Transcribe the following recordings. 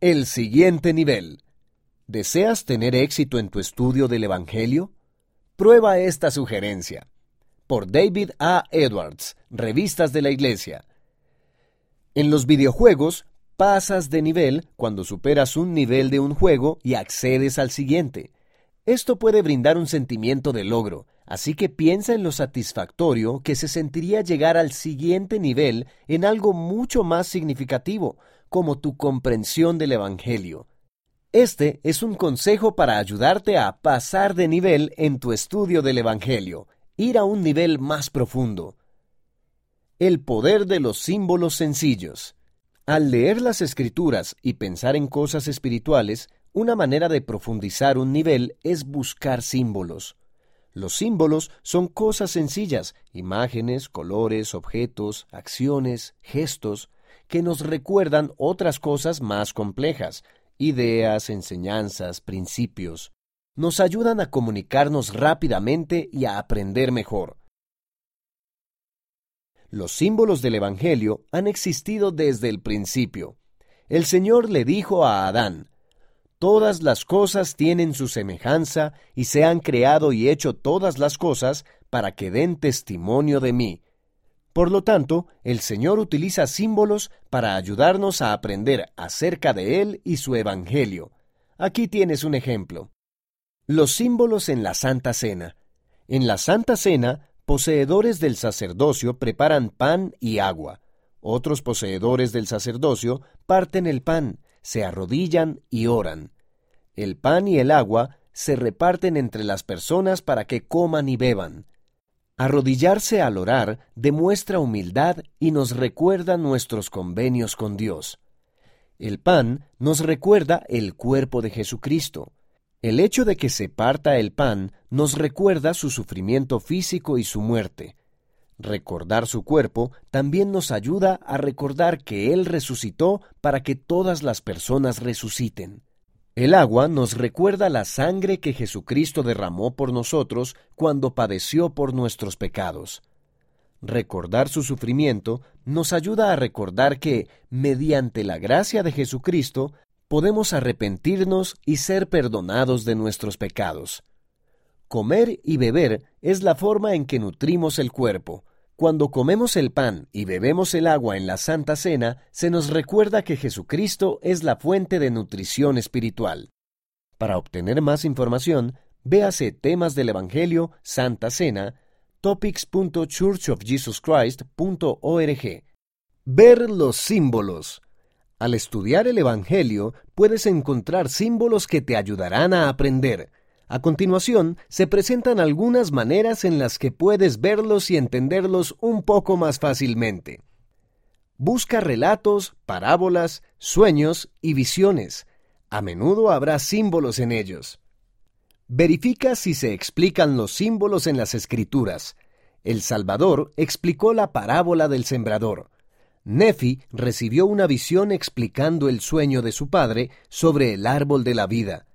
El siguiente nivel. ¿Deseas tener éxito en tu estudio del Evangelio? Prueba esta sugerencia. Por David A. Edwards, Revistas de la Iglesia. En los videojuegos, pasas de nivel cuando superas un nivel de un juego y accedes al siguiente. Esto puede brindar un sentimiento de logro, así que piensa en lo satisfactorio que se sentiría llegar al siguiente nivel en algo mucho más significativo, como tu comprensión del Evangelio. Este es un consejo para ayudarte a pasar de nivel en tu estudio del Evangelio, ir a un nivel más profundo. El poder de los símbolos sencillos. Al leer las escrituras y pensar en cosas espirituales, una manera de profundizar un nivel es buscar símbolos. Los símbolos son cosas sencillas, imágenes, colores, objetos, acciones, gestos, que nos recuerdan otras cosas más complejas, ideas, enseñanzas, principios. Nos ayudan a comunicarnos rápidamente y a aprender mejor. Los símbolos del Evangelio han existido desde el principio. El Señor le dijo a Adán, Todas las cosas tienen su semejanza y se han creado y hecho todas las cosas para que den testimonio de mí. Por lo tanto, el Señor utiliza símbolos para ayudarnos a aprender acerca de Él y su Evangelio. Aquí tienes un ejemplo. Los símbolos en la Santa Cena. En la Santa Cena, poseedores del sacerdocio preparan pan y agua. Otros poseedores del sacerdocio parten el pan, se arrodillan y oran. El pan y el agua se reparten entre las personas para que coman y beban. Arrodillarse al orar demuestra humildad y nos recuerda nuestros convenios con Dios. El pan nos recuerda el cuerpo de Jesucristo. El hecho de que se parta el pan nos recuerda su sufrimiento físico y su muerte. Recordar su cuerpo también nos ayuda a recordar que Él resucitó para que todas las personas resuciten. El agua nos recuerda la sangre que Jesucristo derramó por nosotros cuando padeció por nuestros pecados. Recordar su sufrimiento nos ayuda a recordar que, mediante la gracia de Jesucristo, podemos arrepentirnos y ser perdonados de nuestros pecados. Comer y beber es la forma en que nutrimos el cuerpo. Cuando comemos el pan y bebemos el agua en la Santa Cena, se nos recuerda que Jesucristo es la fuente de nutrición espiritual. Para obtener más información, véase temas del Evangelio, Santa Cena, topics.churchofjesuschrist.org. Ver los símbolos. Al estudiar el Evangelio, puedes encontrar símbolos que te ayudarán a aprender. A continuación, se presentan algunas maneras en las que puedes verlos y entenderlos un poco más fácilmente. Busca relatos, parábolas, sueños y visiones. A menudo habrá símbolos en ellos. Verifica si se explican los símbolos en las escrituras. El Salvador explicó la parábola del sembrador. Nefi recibió una visión explicando el sueño de su padre sobre el árbol de la vida.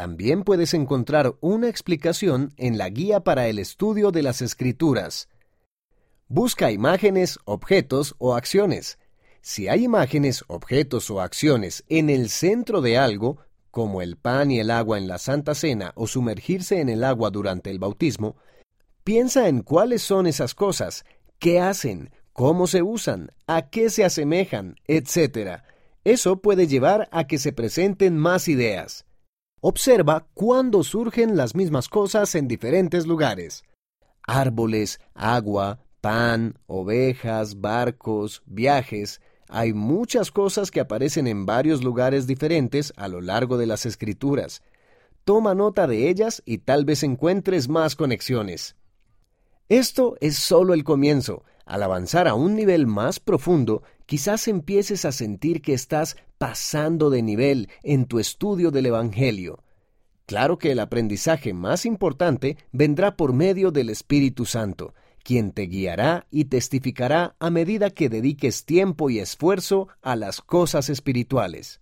También puedes encontrar una explicación en la guía para el estudio de las escrituras. Busca imágenes, objetos o acciones. Si hay imágenes, objetos o acciones en el centro de algo, como el pan y el agua en la Santa Cena o sumergirse en el agua durante el bautismo, piensa en cuáles son esas cosas, qué hacen, cómo se usan, a qué se asemejan, etc. Eso puede llevar a que se presenten más ideas. Observa cuándo surgen las mismas cosas en diferentes lugares. Árboles, agua, pan, ovejas, barcos, viajes. Hay muchas cosas que aparecen en varios lugares diferentes a lo largo de las escrituras. Toma nota de ellas y tal vez encuentres más conexiones. Esto es solo el comienzo. Al avanzar a un nivel más profundo, quizás empieces a sentir que estás pasando de nivel en tu estudio del Evangelio. Claro que el aprendizaje más importante vendrá por medio del Espíritu Santo, quien te guiará y testificará a medida que dediques tiempo y esfuerzo a las cosas espirituales.